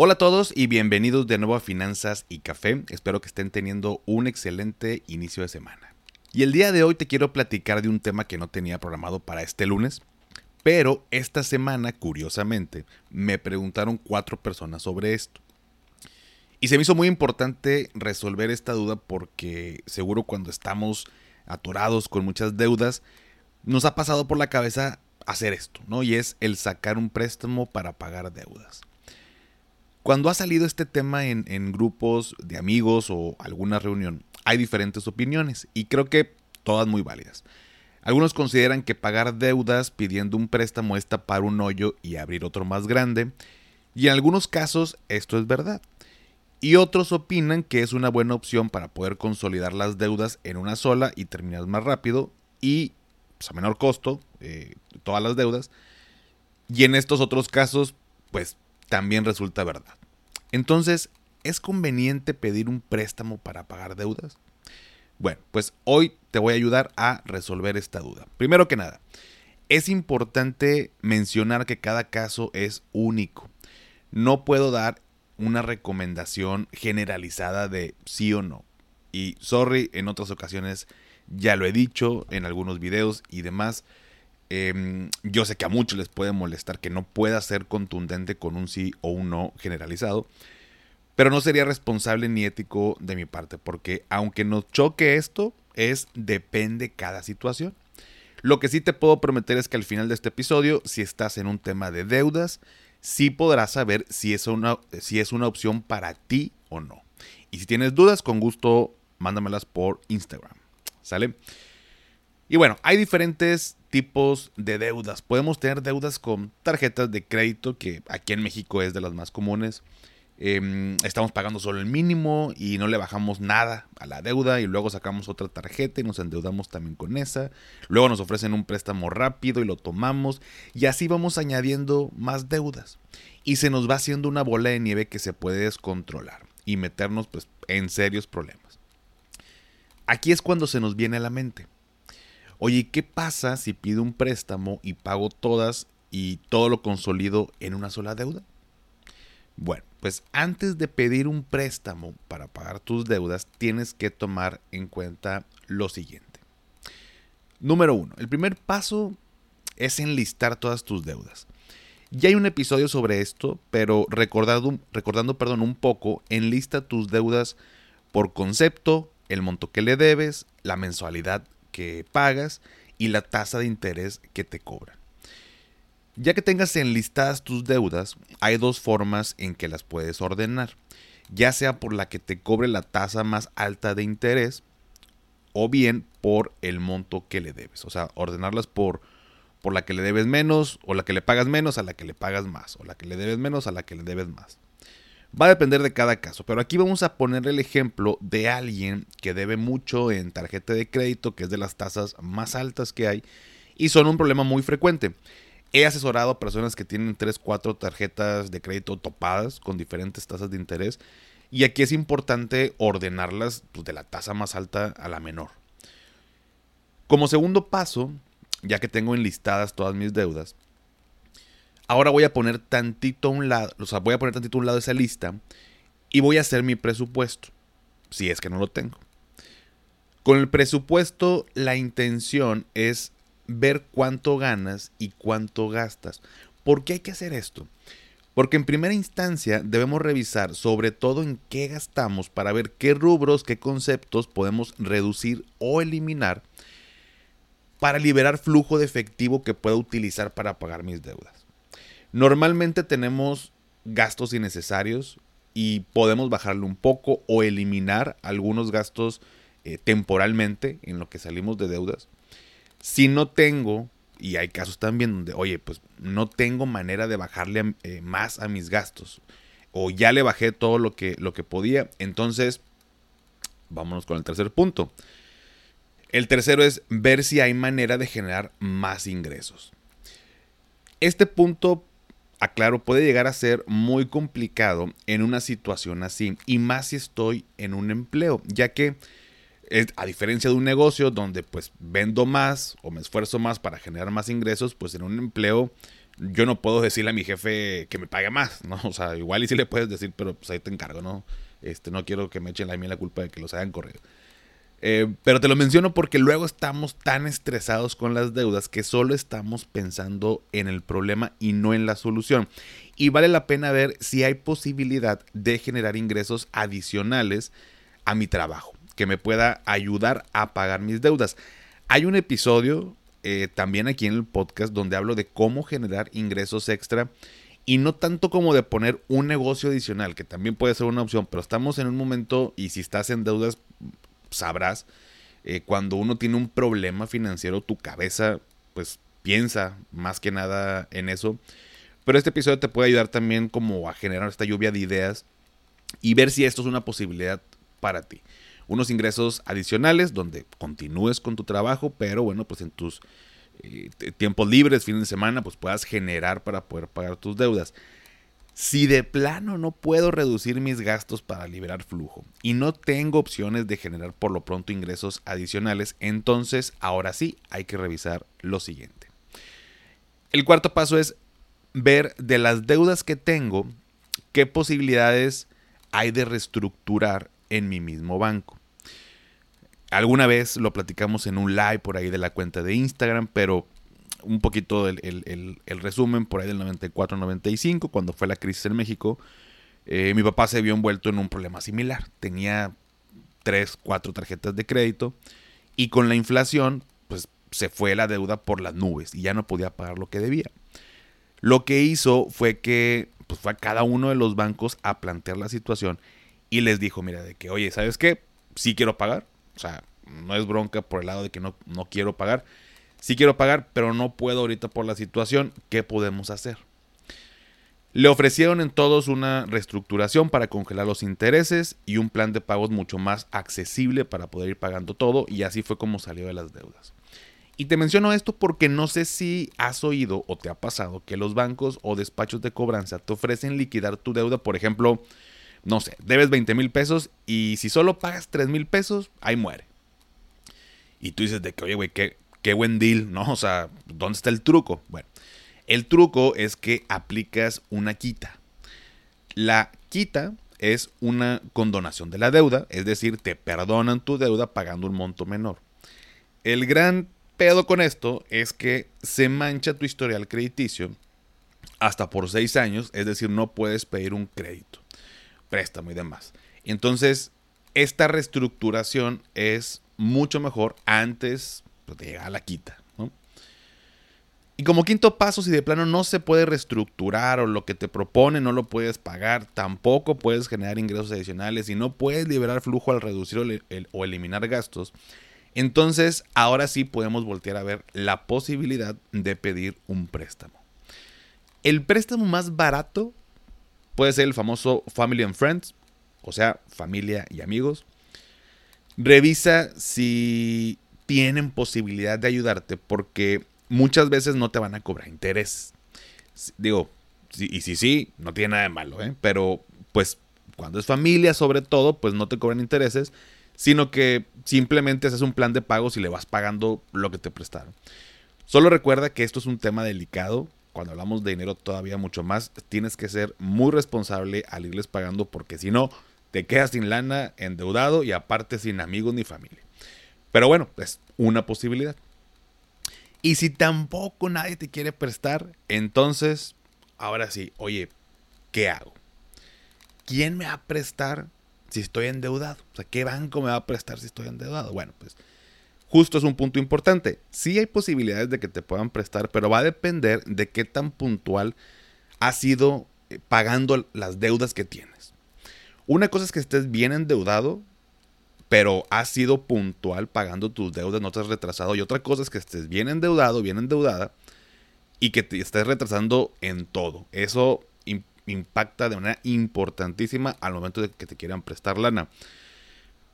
Hola a todos y bienvenidos de nuevo a Finanzas y Café. Espero que estén teniendo un excelente inicio de semana. Y el día de hoy te quiero platicar de un tema que no tenía programado para este lunes, pero esta semana, curiosamente, me preguntaron cuatro personas sobre esto. Y se me hizo muy importante resolver esta duda porque seguro cuando estamos atorados con muchas deudas, nos ha pasado por la cabeza hacer esto, ¿no? Y es el sacar un préstamo para pagar deudas. Cuando ha salido este tema en, grupos de amigos o alguna reunión, hay diferentes opiniones y creo que todas muy válidas. Algunos consideran que pagar deudas pidiendo un préstamo es tapar un hoyo y abrir otro más grande, y en algunos casos esto es verdad. Y otros opinan que es una buena opción para poder consolidar las deudas en una sola y terminar más rápido y pues, a menor costo eh, todas las deudas. Y en estos otros casos, pues también resulta verdad. Entonces, ¿es conveniente pedir un préstamo para pagar deudas? Bueno, pues hoy te voy a ayudar a resolver esta duda. Primero que nada, es importante mencionar que cada caso es único. No puedo dar una recomendación generalizada de sí o no. Y sorry, en otras ocasiones ya lo he dicho en algunos videos y demás. Em, yo sé que a muchos les puede molestar que no pueda ser contundente con un sí o un no generalizado, pero no sería responsable ni ético de mi parte, porque aunque nos choque esto, es depende cada situación. Lo que sí te puedo prometer es que al final de este episodio, si estás en un tema de deudas, sí podrás saber si es una, si es una opción para ti o no. Y si tienes dudas, con gusto mándamelas por Instagram. ¿Sale? Y bueno, hay diferentes tipos de deudas. Podemos tener deudas con tarjetas de crédito, que aquí en México es de las más comunes. Em, estamos pagando solo el mínimo y no le bajamos nada a la deuda y luego sacamos otra tarjeta y nos endeudamos también con esa. Luego nos ofrecen un préstamo rápido y lo tomamos y así vamos añadiendo más deudas. Y se nos va haciendo una bola de nieve que se puede descontrolar y meternos pues, en serios problemas. Aquí es cuando se nos viene a la mente Oye, ¿qué pasa si pido un préstamo y pago todas y todo lo consolido en una sola deuda? Bueno, pues antes de pedir un préstamo para pagar tus deudas, tienes que tomar en cuenta lo siguiente. Número uno, el primer paso es enlistar todas tus deudas. Ya hay un episodio sobre esto, pero recordando, recordando perdón, un poco, enlista tus deudas por concepto, el monto que le debes, la mensualidad que pagas y la tasa de interés que te cobran. Ya que tengas enlistadas tus deudas, hay dos formas en que las puedes ordenar, ya sea por la que te cobre la tasa más alta de interés o bien por el monto que le debes, o sea, ordenarlas por por la que le debes menos o la que le pagas menos a la que le pagas más o la que le debes menos a la que le debes más. Va a depender de cada caso, pero aquí vamos a poner el ejemplo de alguien que debe mucho en tarjeta de crédito, que es de las tasas más altas que hay, y son un problema muy frecuente. He asesorado a personas que tienen 3, 4 tarjetas de crédito topadas con diferentes tasas de interés, y aquí es importante ordenarlas pues, de la tasa más alta a la menor. Como segundo paso, ya que tengo enlistadas todas mis deudas, Ahora voy a poner tantito a un lado, o sea, voy a poner tantito a un lado esa lista y voy a hacer mi presupuesto, si es que no lo tengo. Con el presupuesto, la intención es ver cuánto ganas y cuánto gastas. ¿Por qué hay que hacer esto? Porque en primera instancia debemos revisar sobre todo en qué gastamos para ver qué rubros, qué conceptos podemos reducir o eliminar para liberar flujo de efectivo que pueda utilizar para pagar mis deudas. Normalmente tenemos gastos innecesarios y podemos bajarlo un poco o eliminar algunos gastos eh, temporalmente en lo que salimos de deudas. Si no tengo, y hay casos también donde, oye, pues no tengo manera de bajarle eh, más a mis gastos o ya le bajé todo lo que, lo que podía, entonces Vámonos con el tercer punto. El tercero es ver si hay manera de generar más ingresos. Este punto, aclaro, puede llegar a ser muy complicado en una situación así, y más si estoy en un empleo, ya que a diferencia de un negocio donde pues vendo más o me esfuerzo más para generar más ingresos, pues en un empleo yo no puedo decirle a mi jefe que me pague más, ¿no? O sea, igual y sí le puedes decir, pero pues ahí te encargo, ¿no? Este, no quiero que me echen a mí la culpa de que los hayan corrido. Eh, pero te lo menciono porque luego estamos tan estresados con las deudas que solo estamos pensando en el problema y no en la solución. Y vale la pena ver si hay posibilidad de generar ingresos adicionales a mi trabajo, que me pueda ayudar a pagar mis deudas. Hay un episodio eh, también aquí en el podcast donde hablo de cómo generar ingresos extra y no tanto como de poner un negocio adicional, que también puede ser una opción, pero estamos en un momento y si estás en deudas, sabrás, eh, cuando uno tiene un problema financiero, tu cabeza pues piensa más que nada en eso. Pero este episodio te puede ayudar también como a generar esta lluvia de ideas y ver si esto es una posibilidad para ti unos ingresos adicionales donde continúes con tu trabajo, pero bueno, pues en tus eh, tiempos libres, fines de semana, pues puedas generar para poder pagar tus deudas. Si de plano no puedo reducir mis gastos para liberar flujo y no tengo opciones de generar por lo pronto ingresos adicionales, entonces ahora sí hay que revisar lo siguiente. El cuarto paso es ver de las deudas que tengo qué posibilidades hay de reestructurar en mi mismo banco. Alguna vez lo platicamos en un live por ahí de la cuenta de Instagram, pero un poquito el, resumen por ahí del 94-95, cuando fue la crisis en México, eh, mi papá se vio envuelto en un problema similar. Tenía tres, cuatro tarjetas de crédito y con la inflación, pues se fue la deuda por las nubes y ya no podía pagar lo que debía. Lo que hizo fue que pues, fue a cada uno de los bancos a plantear la situación y les dijo, mira, de que, oye, ¿sabes qué? Sí quiero pagar, o sea, no es bronca por el lado de que no, no quiero pagar. Sí quiero pagar, pero no puedo ahorita por la situación. ¿Qué podemos hacer? Le ofrecieron en todos una reestructuración para congelar los intereses y un plan de pagos mucho más accesible para poder ir pagando todo y así fue como salió de las deudas. Y te menciono esto porque no sé si has oído o te ha pasado que los bancos o despachos de cobranza te ofrecen liquidar tu deuda, por ejemplo, no sé, debes 20 mil pesos y si solo pagas 3 mil pesos, ahí muere. Y tú dices de que, oye, güey, qué, qué buen deal, ¿no? O sea, ¿dónde está el truco? Bueno, el truco es que aplicas una quita. La quita es una condonación de la deuda, es decir, te perdonan tu deuda pagando un monto menor. El gran pedo con esto es que se mancha tu historial crediticio hasta por seis años, es decir, no puedes pedir un crédito préstamo y demás. Entonces, esta reestructuración es mucho mejor antes pues, de llegar a la quita. Y como quinto paso, si de plano no se puede reestructurar o lo que te propone no lo puedes pagar, tampoco puedes generar ingresos adicionales y no puedes liberar flujo al reducir o eliminar gastos, entonces ahora sí podemos voltear a ver la posibilidad de pedir un préstamo. El préstamo más barato Puede ser el famoso Family and Friends, o sea, familia y amigos. Revisa si tienen posibilidad de ayudarte porque muchas veces no te van a cobrar interés. Digo, y si sí, no tiene nada de malo, ¿eh? pero pues cuando es familia sobre todo, pues no te cobran intereses, sino que simplemente haces un plan de pagos y le vas pagando lo que te prestaron. Solo recuerda que esto es un tema delicado, cuando hablamos de dinero todavía mucho más, tienes que ser muy responsable al irles pagando porque si no, te quedas sin lana, endeudado y aparte sin amigos ni familia. Pero bueno, es una posibilidad. Y si tampoco nadie te quiere prestar, entonces, ahora sí, oye, ¿qué hago? ¿Quién me va a prestar si estoy endeudado? O sea, ¿qué banco me va a prestar si estoy endeudado? Bueno, pues justo es un punto importante. Sí hay posibilidades de que te puedan prestar, pero va a depender de qué tan puntual has ido eh, pagando las deudas que tienes. Una cosa es que estés bien endeudado, pero has sido puntual pagando tus deudas, no te has retrasado. Y otra cosa es que estés bien endeudado, bien endeudada, y que te estés retrasando en todo. Eso impacta de manera importantísima al momento de que te quieran prestar lana.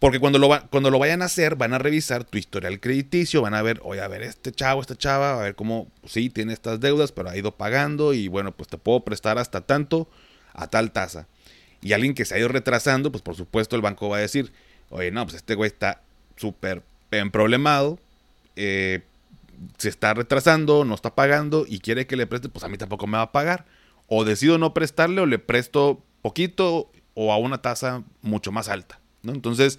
Porque cuando lo, cuando lo vayan a hacer, van a revisar tu historial crediticio, van a ver, oye, a ver, este chavo, esta chava, a ver cómo, sí, tiene estas deudas, pero ha ido pagando y bueno, pues te puedo prestar hasta tanto a tal tasa. Y alguien que se ha ido retrasando, pues por supuesto el banco va a decir, oye, no, pues este güey está súper problemado, eh, se está retrasando, no está pagando y quiere que le preste, pues a mí tampoco me va a pagar. O decido no prestarle o le presto poquito o a una tasa mucho más alta. Entonces,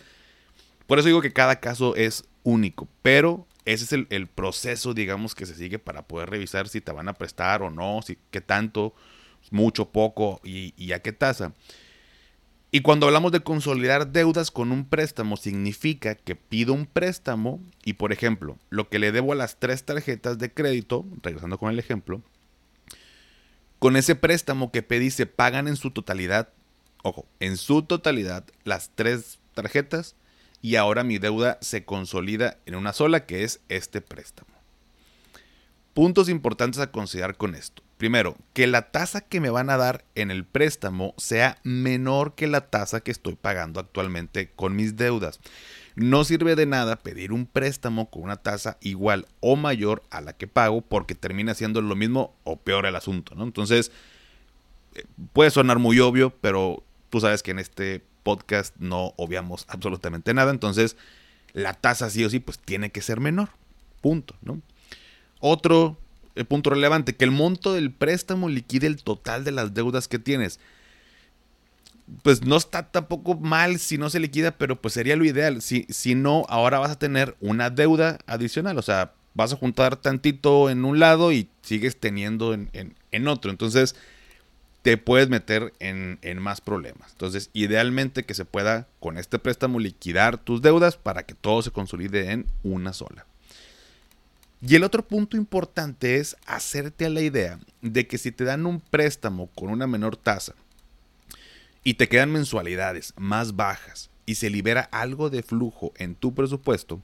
por eso digo que cada caso es único, pero ese es el, proceso, digamos, que se sigue para poder revisar si te van a prestar o no, si qué tanto, mucho, poco y, y a qué tasa. Y cuando hablamos de consolidar deudas con un préstamo, significa que pido un préstamo y, por ejemplo, lo que le debo a las tres tarjetas de crédito, regresando con el ejemplo, con ese préstamo que pedí se pagan en su totalidad, ojo, en su totalidad las tres tarjetas y ahora mi deuda se consolida en una sola que es este préstamo. Puntos importantes a considerar con esto. Primero, que la tasa que me van a dar en el préstamo sea menor que la tasa que estoy pagando actualmente con mis deudas. No sirve de nada pedir un préstamo con una tasa igual o mayor a la que pago porque termina siendo lo mismo o peor el asunto, ¿no? Entonces, eh, puede sonar muy obvio, pero tú sabes que en este podcast no obviamos absolutamente nada, entonces la tasa sí o sí pues tiene que ser menor. Punto, ¿no? Otro el punto relevante, que el monto del préstamo liquide el total de las deudas que tienes. Pues no está tampoco mal si no se liquida, pero pues sería lo ideal. Si, si no, ahora vas a tener una deuda adicional. O sea, vas a juntar tantito en un lado y sigues teniendo en, otro. Entonces, te puedes meter en, en, más problemas. Entonces, idealmente que se pueda con este préstamo liquidar tus deudas para que todo se consolide en una sola. Y el otro punto importante es hacerte a la idea de que si te dan un préstamo con una menor tasa y te quedan mensualidades más bajas y se libera algo de flujo en tu presupuesto,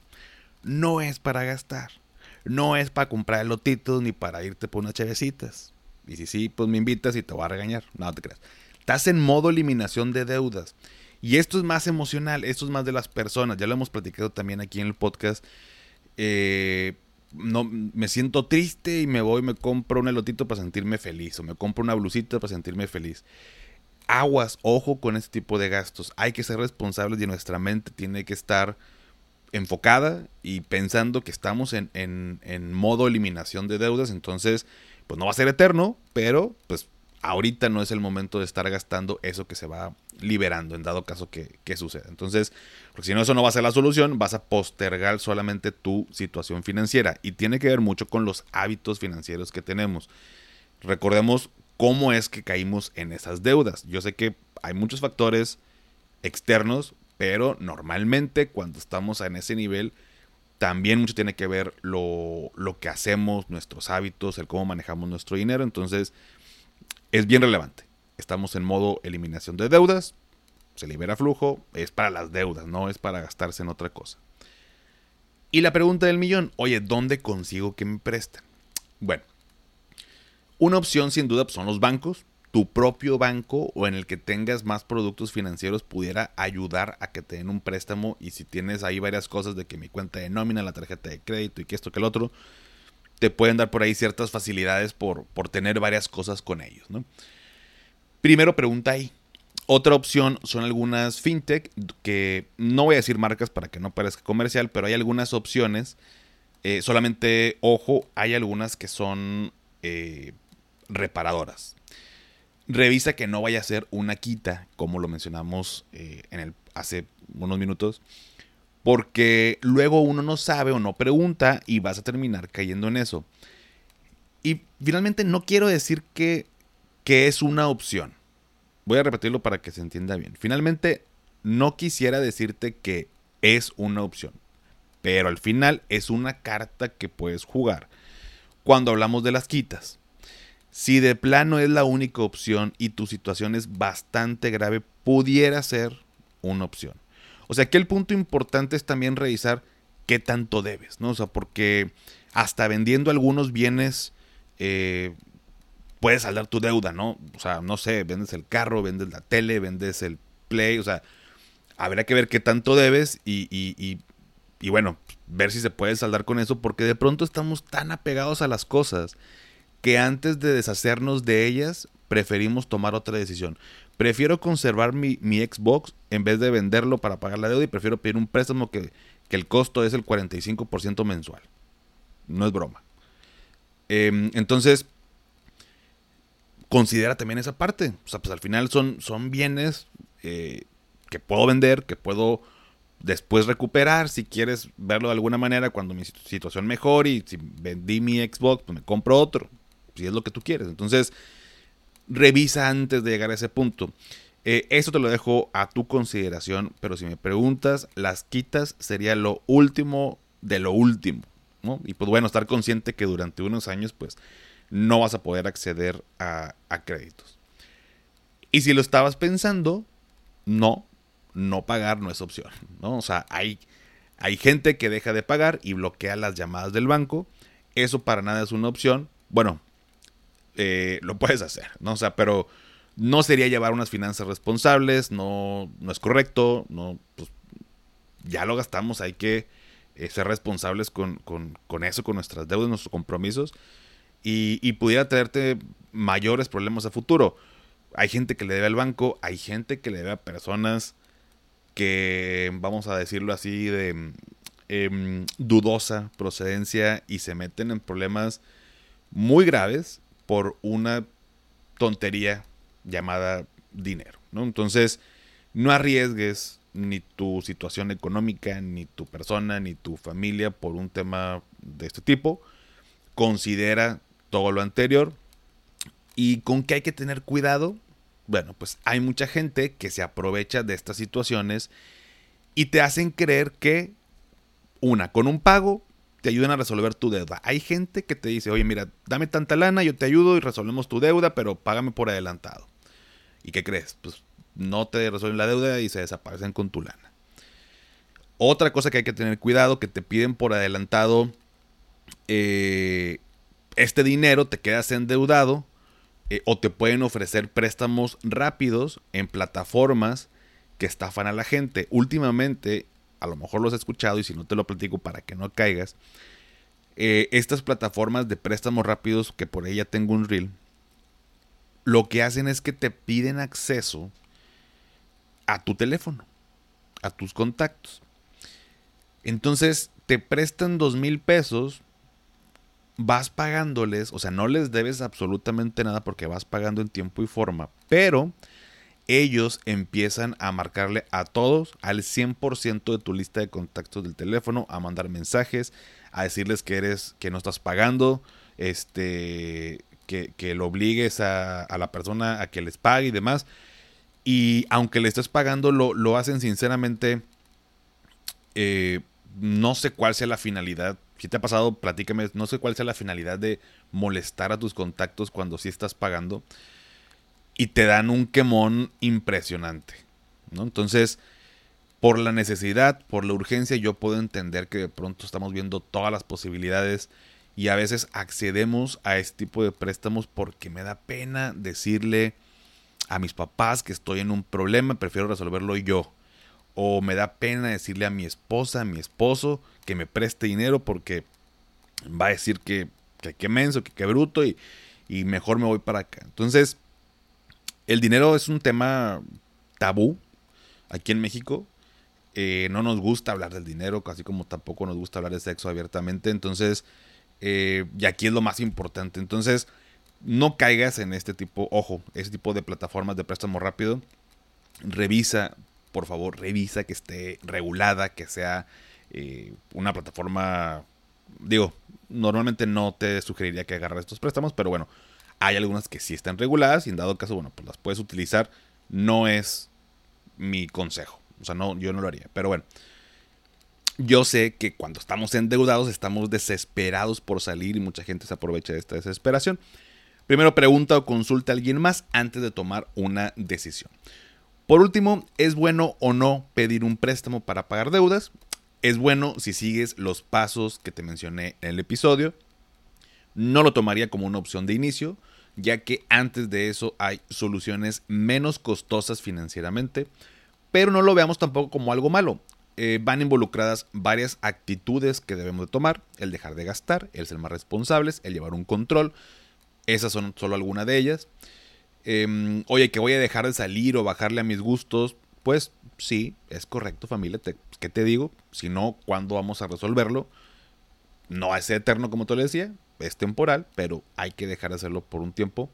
no es para gastar, no es para comprar lotitos ni para irte por unas chavecitas. Y si sí, pues me invitas y te voy a regañar. No te creas. Estás en modo eliminación de deudas. Y esto es más emocional, esto es más de las personas. Ya lo hemos platicado también aquí en el podcast. Eh, no, me siento triste y me voy y me compro un elotito para sentirme feliz o me compro una blusita para sentirme feliz. Aguas, ojo con este tipo de gastos. Hay que ser responsables y nuestra mente tiene que estar enfocada y pensando que estamos en, en, en modo eliminación de deudas. Entonces, pues no va a ser eterno, pero pues ahorita no es el momento de estar gastando eso que se va liberando en dado caso que, que suceda. Entonces, porque si no, eso no va a ser la solución, vas a postergar solamente tu situación financiera y tiene que ver mucho con los hábitos financieros que tenemos. Recordemos cómo es que caímos en esas deudas. Yo sé que hay muchos factores externos, pero normalmente cuando estamos en ese nivel, también mucho tiene que ver lo, lo que hacemos, nuestros hábitos, el cómo manejamos nuestro dinero. Entonces, es bien relevante. Estamos en modo eliminación de deudas, se libera flujo, es para las deudas, no es para gastarse en otra cosa. Y la pregunta del millón, oye, ¿dónde consigo que me presten? Bueno, una opción sin duda pues, son los bancos. Tu propio banco o en el que tengas más productos financieros pudiera ayudar a que te den un préstamo y si tienes ahí varias cosas de que mi cuenta de nómina, la tarjeta de crédito y que esto que el otro, te pueden dar por ahí ciertas facilidades por, por tener varias cosas con ellos. ¿no? Primero pregunta ahí, otra opción son algunas fintech que no voy a decir marcas para que no parezca comercial, pero hay algunas opciones. Eh, solamente, ojo, hay algunas que son eh, reparadoras. Revisa que no vaya a ser una quita, como lo mencionamos eh, en el, hace unos minutos, porque luego uno no sabe o no pregunta y vas a terminar cayendo en eso. Y finalmente no quiero decir que, que es una opción Voy a repetirlo para que se entienda bien. Finalmente, no quisiera decirte que es una opción, pero al final es una carta que puedes jugar cuando hablamos de las quitas. Si de plano es la única opción y tu situación es bastante grave, pudiera ser una opción. O sea que el punto importante es también revisar qué tanto debes, ¿no? O sea, porque hasta vendiendo algunos bienes eh, puedes saldar tu deuda, ¿no? O sea, no sé, vendes el carro, vendes la tele, vendes el play, o sea, Habrá que ver qué tanto debes y, bueno, ver si se puede saldar con eso, porque de pronto estamos tan apegados a las cosas que antes de deshacernos de ellas, preferimos tomar otra decisión. Prefiero conservar mi, mi, Xbox en vez de venderlo para pagar la deuda y prefiero pedir un préstamo que, que el costo es el 45% mensual. No es broma. Em, entonces, considera también esa parte. O sea, pues al final son, son bienes eh, que puedo vender, que puedo después recuperar si quieres verlo de alguna manera cuando mi situación mejore y si vendí mi Xbox, pues me compro otro, si es lo que tú quieres. Entonces, revisa antes de llegar a ese punto. Eh, eso te lo dejo a tu consideración, pero si me preguntas, las quitas sería lo último de lo último. Y pues bueno, estar consciente que durante unos años, pues no vas a poder acceder a, créditos. Y si lo estabas pensando, no, no pagar no es opción, ¿no? O sea, hay, hay gente que deja de pagar y bloquea las llamadas del banco. Eso para nada es una opción. Bueno, eh, lo puedes hacer, ¿no? O sea, pero no sería llevar unas finanzas responsables, no, no es correcto, no, pues ya lo gastamos, hay que eh, ser responsables con, eso, con nuestras deudas, nuestros compromisos, y, pudiera traerte mayores problemas a futuro. Hay gente que le debe al banco, hay gente que le debe a personas que, vamos a decirlo así, de em, dudosa procedencia y se meten en problemas muy graves por una tontería llamada dinero, ¿no? Entonces, no arriesgues ni tu situación económica, ni tu persona, ni tu familia por un tema de este tipo. Considera todo lo anterior. ¿Y con qué hay que tener cuidado? Bueno, pues hay mucha gente que se aprovecha de estas situaciones y te hacen creer que, una, con un pago te ayudan a resolver tu deuda. Hay gente que te dice, oye, mira, dame tanta lana, yo te ayudo y resolvemos tu deuda, pero págame por adelantado. ¿Y qué crees? Pues no te resuelven la deuda y se desaparecen con tu lana. Otra cosa que hay que tener cuidado, que te piden por adelantado eh, este dinero, te quedas endeudado eh, o te pueden ofrecer préstamos rápidos en plataformas que estafan a la gente. Últimamente, a lo mejor los he escuchado y si no te lo platico para que no caigas, eh, estas plataformas de préstamos rápidos, que por ella tengo un reel, lo que hacen es que te piden acceso a tu teléfono, a tus contactos. Entonces te prestan dos mil pesos, vas pagándoles, o sea, no les debes absolutamente nada porque vas pagando en tiempo y forma, pero ellos empiezan a marcarle a todos, al 100% de tu lista de contactos del teléfono, a mandar mensajes, a decirles que eres, que no estás pagando, este, que, que lo obligues a, a, la persona a que les pague y demás. Y aunque le estés pagando, lo, lo hacen sinceramente. Eh, no sé cuál sea la finalidad. Si te ha pasado, platícame. No sé cuál sea la finalidad de molestar a tus contactos cuando sí estás pagando. Y te dan un quemón impresionante. ¿no? Entonces, por la necesidad, por la urgencia, yo puedo entender que de pronto estamos viendo todas las posibilidades y a veces accedemos a este tipo de préstamos porque me da pena decirle a mis papás que estoy en un problema, prefiero resolverlo yo. O me da pena decirle a mi esposa, a mi esposo, que me preste dinero porque va a decir que que, menso, que qué bruto y, y mejor me voy para acá. Entonces, el dinero es un tema tabú aquí en México. Eh, no nos gusta hablar del dinero, casi como tampoco nos gusta hablar de sexo abiertamente. Entonces, eh, y aquí es lo más importante. Entonces, no caigas en este tipo, ojo, este tipo de plataformas de préstamo rápido. Revisa, por favor, revisa que esté regulada, que sea eh, una plataforma, digo, normalmente no te sugeriría que agarres estos préstamos, pero bueno, hay algunas que sí están reguladas y en dado caso, bueno, pues las puedes utilizar. No es mi consejo, o sea, no, yo no lo haría, pero bueno. Yo sé que cuando estamos endeudados estamos desesperados por salir y mucha gente se aprovecha de esta desesperación. Primero pregunta o consulta a alguien más antes de tomar una decisión. Por último, ¿es bueno o no pedir un préstamo para pagar deudas? Es bueno si sigues los pasos que te mencioné en el episodio. No lo tomaría como una opción de inicio, ya que antes de eso hay soluciones menos costosas financieramente, pero no lo veamos tampoco como algo malo. Eh, van involucradas varias actitudes que debemos de tomar, el dejar de gastar, el ser más responsables, el llevar un control. Esas son solo algunas de ellas. Em, oye, que voy a dejar de salir o bajarle a mis gustos. Pues sí, es correcto familia. ¿Qué te digo? Si no, ¿cuándo vamos a resolverlo? No es eterno como te lo decía, es temporal, pero hay que dejar de hacerlo por un tiempo.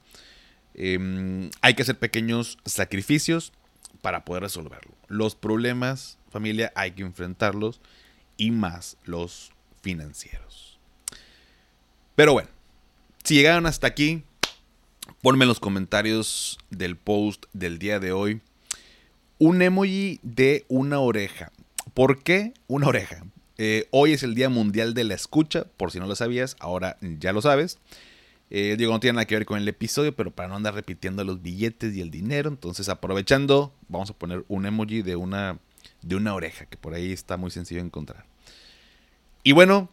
Em, hay que hacer pequeños sacrificios para poder resolverlo. Los problemas, familia, hay que enfrentarlos y más los financieros. Pero bueno, si llegaron hasta aquí, ponme en los comentarios del post del día de hoy un emoji de una oreja. ¿Por qué una oreja? Eh, hoy es el Día Mundial de la Escucha, por si no lo sabías, ahora ya lo sabes. Eh, digo, no tiene nada que ver con el episodio, pero para no andar repitiendo los billetes y el dinero, entonces aprovechando, vamos a poner un emoji de una, de una oreja, que por ahí está muy sencillo encontrar. Y bueno,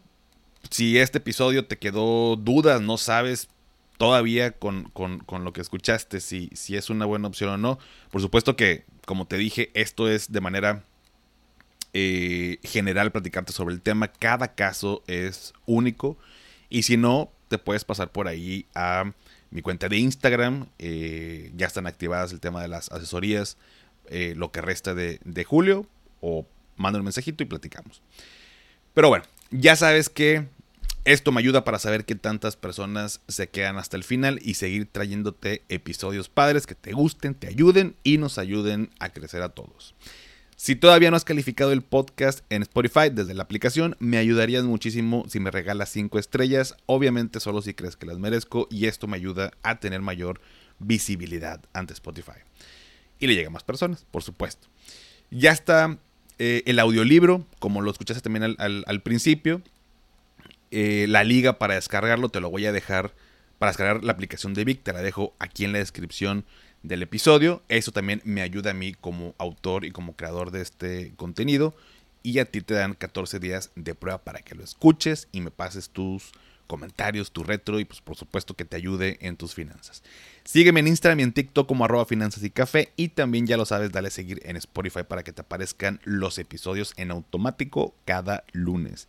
si este episodio te quedó dudas, no sabes todavía con, lo que escuchaste si, si es una buena opción o no, por supuesto que, como te dije, esto es de manera eh, general platicarte sobre el tema. Cada caso es único. Y si no, te puedes pasar por ahí a mi cuenta de Instagram. Eh, ya están activadas el tema de las asesorías eh, lo que resta de, julio. O manda un mensajito y platicamos. Pero bueno, ya sabes que esto me ayuda para saber qué tantas personas se quedan hasta el final y seguir trayéndote episodios padres que te gusten, te ayuden y nos ayuden a crecer a todos. Si todavía no has calificado el podcast en Spotify desde la aplicación, me ayudarías muchísimo si me regalas 5 estrellas, obviamente solo si crees que las merezco y esto me ayuda a tener mayor visibilidad ante Spotify. Y le llega a más personas, por supuesto. Ya está eh, el audiolibro, como lo escuchaste también al, principio. Eh, la liga para descargarlo te lo voy a dejar para descargar la aplicación de Vic, te la dejo aquí en la descripción del episodio. Eso también me ayuda a mí como autor y como creador de este contenido. Y a ti te dan 14 días de prueba para que lo escuches y me pases tus comentarios, tu retro y pues por supuesto que te ayude en tus finanzas. Sígueme en Instagram y en TikTok como arroba finanzas y café y también ya lo sabes, dale a seguir en Spotify para que te aparezcan los episodios en automático cada lunes.